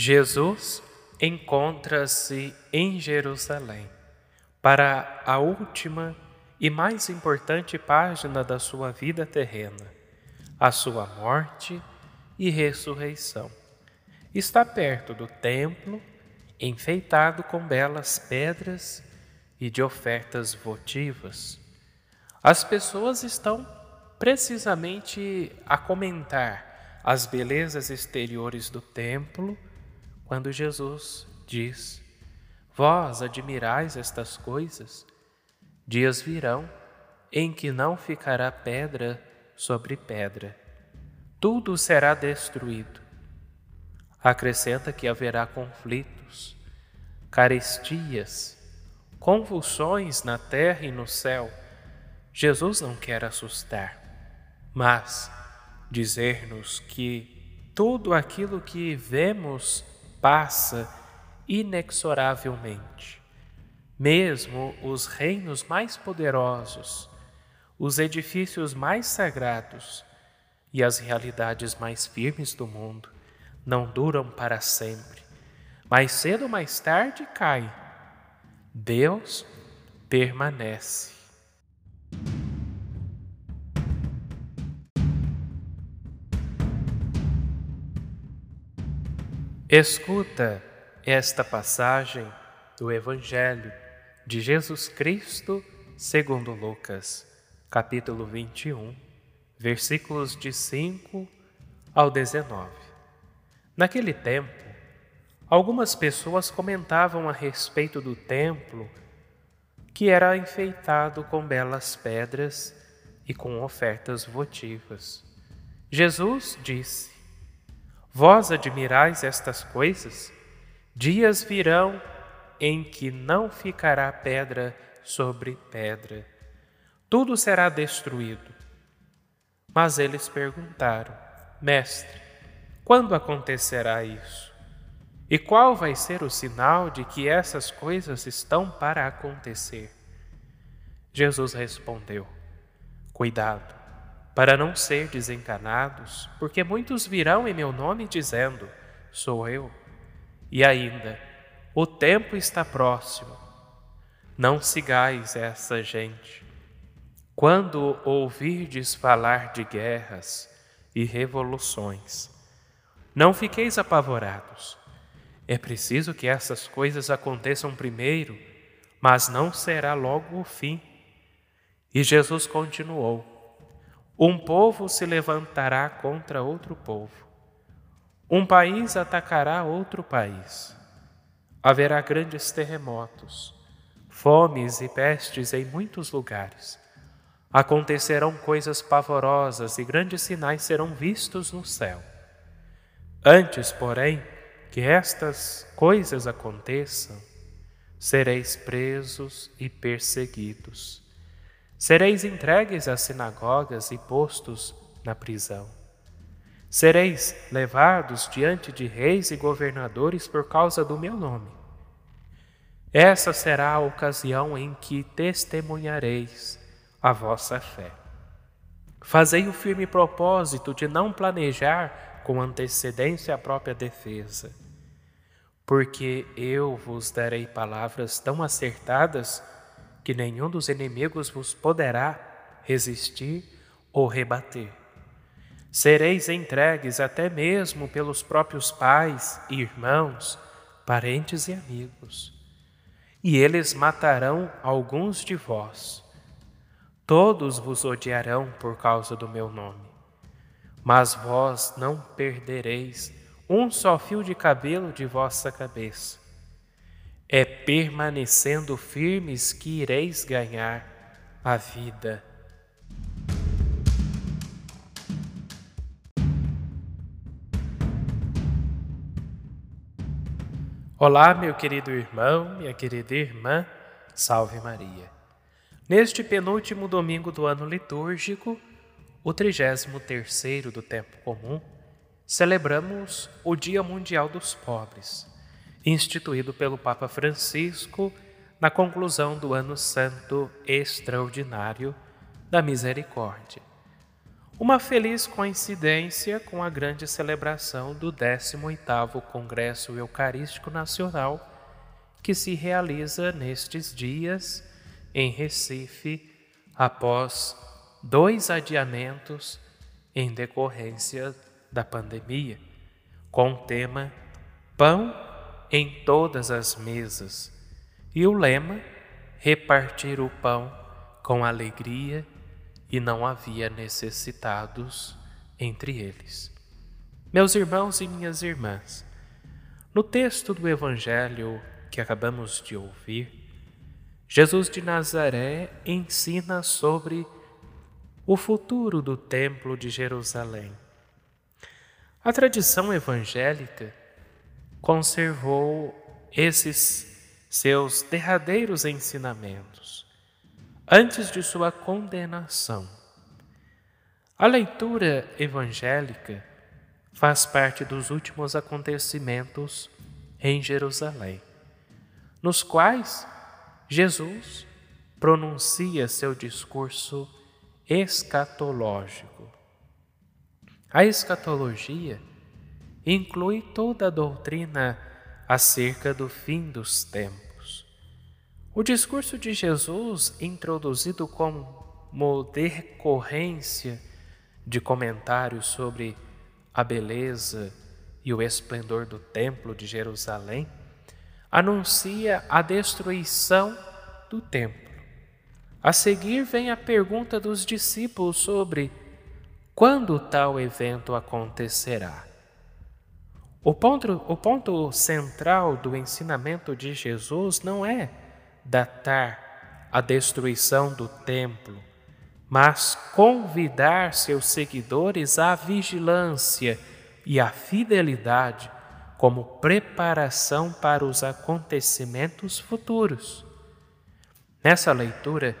Jesus encontra-se em Jerusalém para a última e mais importante página da sua vida terrena, a sua morte e ressurreição. Está perto do templo, enfeitado com belas pedras e de ofertas votivas. As pessoas estão precisamente a comentar as belezas exteriores do templo quando Jesus diz: Vós admirais estas coisas? Dias virão em que não ficará pedra sobre pedra, tudo será destruído. Acrescenta que haverá conflitos, carestias, convulsões na terra e no céu. Jesus não quer assustar, mas dizer-nos que tudo aquilo que vemos passa inexoravelmente. Mesmo os reinos mais poderosos, os edifícios mais sagrados e as realidades mais firmes do mundo não duram para sempre. Mais cedo ou mais tarde caem. Deus permanece. Escuta esta passagem do Evangelho de Jesus Cristo segundo Lucas, capítulo 21, versículos de 5 ao 19. Naquele tempo, algumas pessoas comentavam a respeito do templo que era enfeitado com belas pedras e com ofertas votivas. Jesus disse: Vós admirais estas coisas? Dias virão em que não ficará pedra sobre pedra, tudo será destruído. Mas eles perguntaram: Mestre, quando acontecerá isso? E qual vai ser o sinal de que essas coisas estão para acontecer? Jesus respondeu: Cuidado para não ser desencanados, porque muitos virão em meu nome dizendo: Sou eu. E ainda, o tempo está próximo. Não sigais essa gente. Quando ouvirdes falar de guerras e revoluções, não fiqueis apavorados. É preciso que essas coisas aconteçam primeiro, mas não será logo o fim. E Jesus continuou: um povo se levantará contra outro povo. Um país atacará outro país. Haverá grandes terremotos, fomes e pestes em muitos lugares. Acontecerão coisas pavorosas e grandes sinais serão vistos no céu. Antes, porém, que estas coisas aconteçam, sereis presos e perseguidos Sereis entregues às sinagogas e postos na prisão. Sereis levados diante de reis e governadores por causa do meu nome. Essa será a ocasião em que testemunhareis a vossa fé. Fazei o firme propósito de não planejar com antecedência a própria defesa, porque eu vos darei palavras tão acertadas que nenhum dos inimigos vos poderá resistir ou rebater. Sereis entregues até mesmo pelos próprios pais, irmãos, parentes e amigos, e eles matarão alguns de vós. Todos vos odiarão por causa do meu nome, mas vós não perdereis um só fio de cabelo de vossa cabeça. É permanecendo firmes que ireis ganhar a vida. Olá, meu querido irmão, minha querida irmã, salve Maria. Neste penúltimo domingo do ano litúrgico, o 33º do tempo comum, celebramos o Dia Mundial dos Pobres instituído pelo Papa Francisco na conclusão do Ano Santo Extraordinário da Misericórdia. uma feliz coincidência com a grande celebração do 18º Congresso Eucarístico Nacional, que se realiza nestes dias em Recife, após dois adiamentos em decorrência da pandemia, com o tema Pão em todas as mesas e o lema Repartir o pão com alegria e não havia necessitados entre eles. Meus irmãos e minhas irmãs, no texto do Evangelho que acabamos de ouvir, Jesus de Nazaré ensina sobre o futuro do Templo de Jerusalém. A tradição evangélica conservou esses seus derradeiros ensinamentos antes de sua condenação. A leitura evangélica faz parte dos últimos acontecimentos em Jerusalém, nos quais Jesus pronuncia seu discurso escatológico. A escatologia inclui toda a doutrina acerca do fim dos tempos o discurso de Jesus, introduzido como decorrência de comentários sobre a beleza e o esplendor do Templo de Jerusalém, anuncia a destruição do templo. A seguir vem a pergunta dos discípulos sobre quando tal evento acontecerá. O ponto, o ponto central do ensinamento de Jesus não é datar a destruição do templo, mas convidar seus seguidores à vigilância e à fidelidade como preparação para os acontecimentos futuros. Nessa leitura,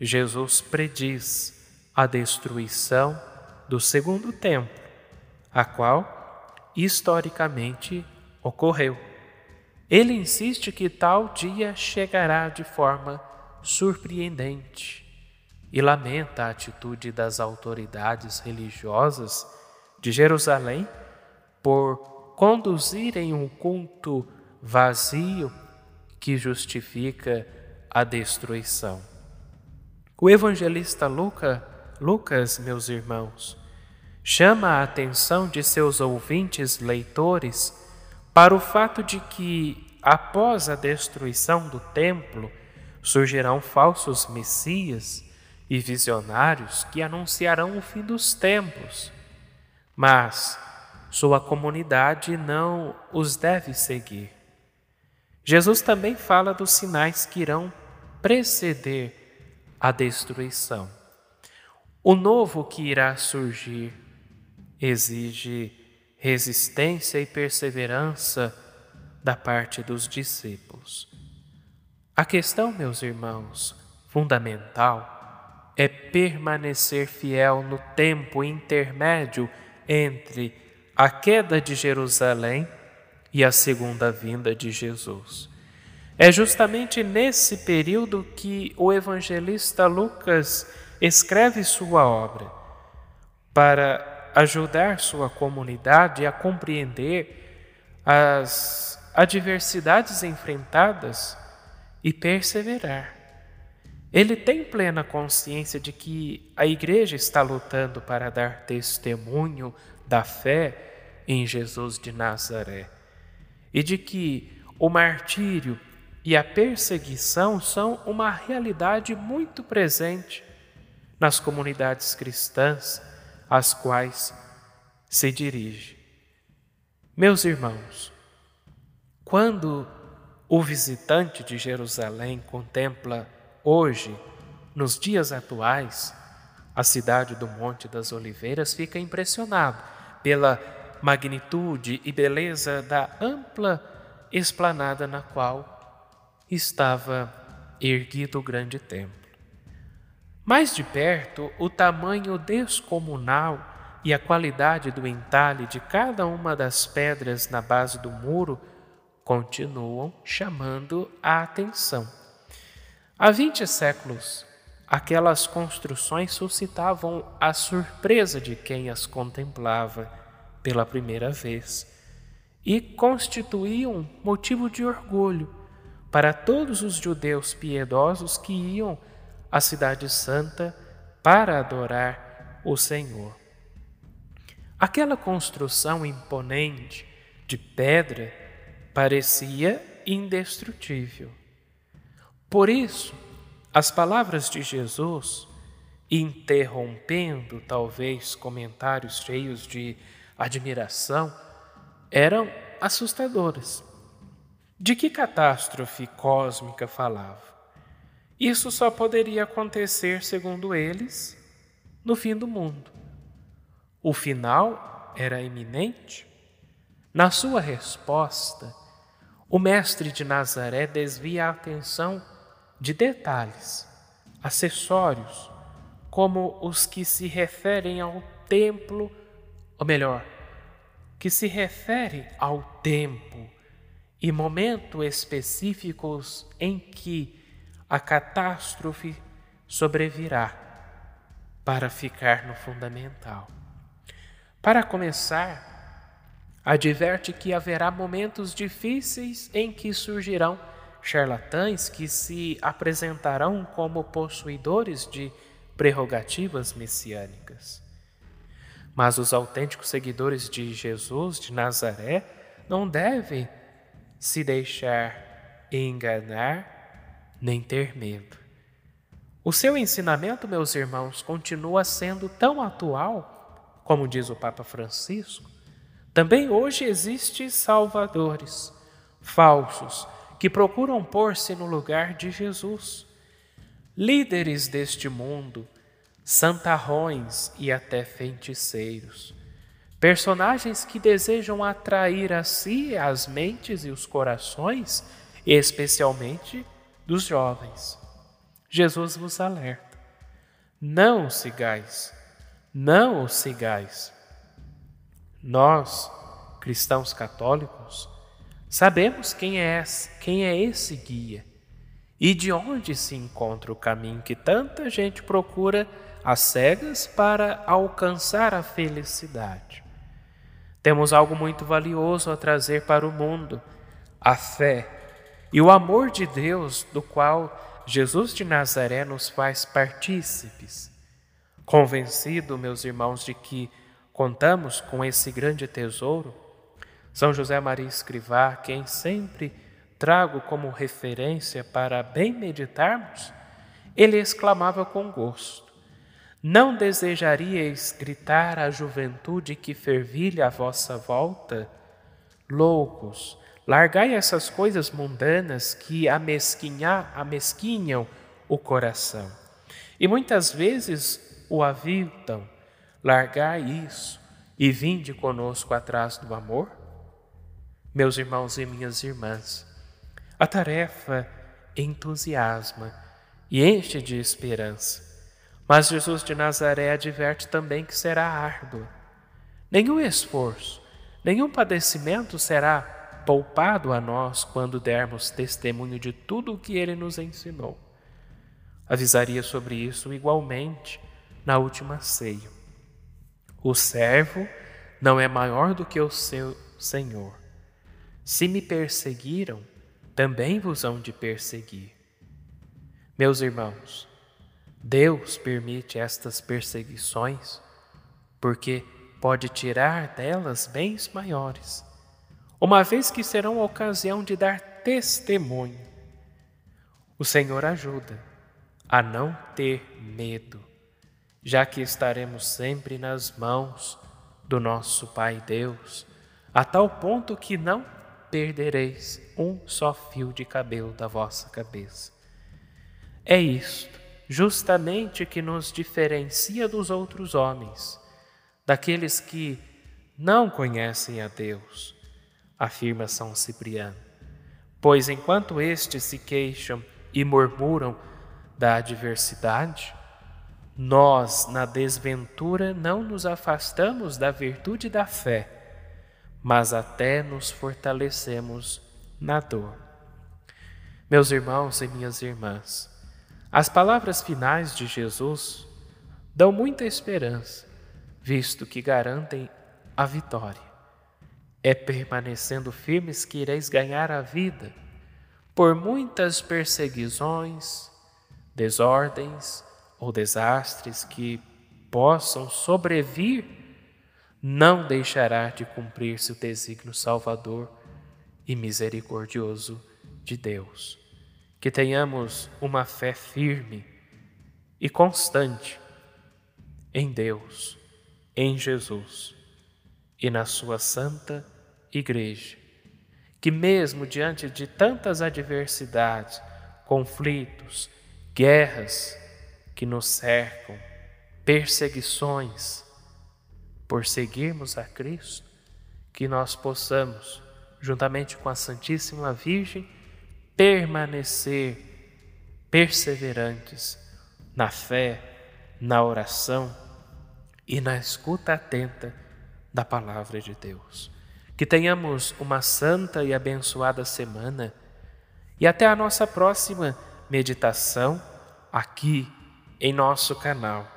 Jesus prediz a destruição do segundo templo, a qual historicamente ocorreu. Ele insiste que tal dia chegará de forma surpreendente e lamenta a atitude das autoridades religiosas de Jerusalém por conduzirem um culto vazio que justifica a destruição. O evangelista Luca, Lucas, meus irmãos, chama a atenção de seus ouvintes leitores para o fato de que, após a destruição do templo, surgirão falsos messias e visionários que anunciarão o fim dos tempos. Mas sua comunidade não os deve seguir. Jesus também fala dos sinais que irão preceder a destruição. O novo que irá surgir exige resistência e perseverança da parte dos discípulos. A questão, meus irmãos, fundamental é permanecer fiel no tempo intermédio entre a queda de Jerusalém e a segunda vinda de Jesus. É justamente nesse período que o evangelista Lucas escreve sua obra para ajudar sua comunidade a compreender as adversidades enfrentadas e perseverar. Ele tem plena consciência de que a igreja está lutando para dar testemunho da fé em Jesus de Nazaré e de que o martírio e a perseguição são uma realidade muito presente nas comunidades cristãs às quais se dirige. Meus irmãos, quando o visitante de Jerusalém contempla hoje, nos dias atuais, a cidade do Monte das Oliveiras, fica impressionado pela magnitude e beleza da ampla esplanada na qual estava erguido o grande templo. Mais de perto, o tamanho descomunal e a qualidade do entalhe de cada uma das pedras na base do muro continuam chamando a atenção. Há 20 séculos aquelas construções suscitavam a surpresa de quem as contemplava pela primeira vez e constituíam motivo de orgulho para todos os judeus piedosos que iam à Cidade Santa para adorar o Senhor. Aquela construção imponente de pedra parecia indestrutível. Por isso, as palavras de Jesus, interrompendo talvez comentários cheios de admiração, eram assustadoras. De que catástrofe cósmica falava? Isso só poderia acontecer, segundo eles, no fim do mundo. O final era iminente? Na sua resposta, o mestre de Nazaré desvia a atenção de detalhes, acessórios, como os que se referem ao templo, ou melhor, que se referem ao tempo e momento específicos em que a catástrofe sobrevirá para ficar no fundamental. Para começar, adverte que haverá momentos difíceis em que surgirão charlatães que se apresentarão como possuidores de prerrogativas messiânicas. Mas os autênticos seguidores de Jesus de Nazaré não devem se deixar enganar nem ter medo. O seu ensinamento, meus irmãos, continua sendo tão atual, como diz o Papa Francisco, também hoje existem salvadores falsos que procuram pôr-se no lugar de Jesus. Líderes deste mundo, santarrões e até feiticeiros. Personagens que desejam atrair a si as mentes e os corações, especialmente dos jovens. Jesus vos alerta: não sigais, não os sigais. Nós, cristãos católicos, sabemos quem é, quem é esse guia e de onde se encontra o caminho que tanta gente procura às cegas para alcançar a felicidade. Temos algo muito valioso a trazer para o mundo: a fé e o amor de Deus, do qual Jesus de Nazaré nos faz partícipes. Convencido, meus irmãos, de que contamos com esse grande tesouro, São José Maria Escrivá, quem sempre trago como referência para bem meditarmos, ele exclamava com gosto: Não desejaríeis gritar à juventude que fervilha à vossa volta? Loucos, largai essas coisas mundanas que amesquinham o coração e muitas vezes o aviltam Largai isso e vinde conosco atrás do amor? Meus irmãos e minhas irmãs, a tarefa entusiasma e enche de esperança, mas Jesus de Nazaré adverte também que será árdua. Nenhum esforço, nenhum padecimento será poupado a nós quando dermos testemunho de tudo o que ele nos ensinou. Avisaria sobre isso igualmente na última ceia. O servo não é maior do que o seu senhor. Se me perseguiram, também vos hão de perseguir. Meus irmãos, Deus permite estas perseguições porque pode tirar delas bens maiores, uma vez que serão ocasião de dar testemunho. O Senhor ajuda a não ter medo já que estaremos sempre nas mãos do nosso Pai Deus, a tal ponto que não perdereis um só fio de cabelo da vossa cabeça. É isto, justamente, que nos diferencia dos outros homens, daqueles que não conhecem a Deus, afirma São Cipriano. Pois enquanto estes se queixam e murmuram da adversidade, nós, na desventura, não nos afastamos da virtude da fé, mas até nos fortalecemos na dor. Meus irmãos e minhas irmãs, As palavras finais de Jesus dão muita esperança, visto que garantem a vitória. É permanecendo firmes que ireis ganhar a vida por muitas perseguições, desordens ou desastres que possam sobrevir, não deixará de cumprir-se o desígnio salvador e misericordioso de Deus. Que tenhamos uma fé firme e constante em Deus, em Jesus e na Sua Santa Igreja. Que, mesmo diante de tantas adversidades, conflitos, guerras que nos cercam, perseguições, por seguirmos a Cristo, que nós possamos, juntamente com a Santíssima Virgem, permanecer perseverantes na fé, na oração e na escuta atenta da palavra de Deus. Que tenhamos uma santa e abençoada semana e até a nossa próxima meditação aqui em nosso canal.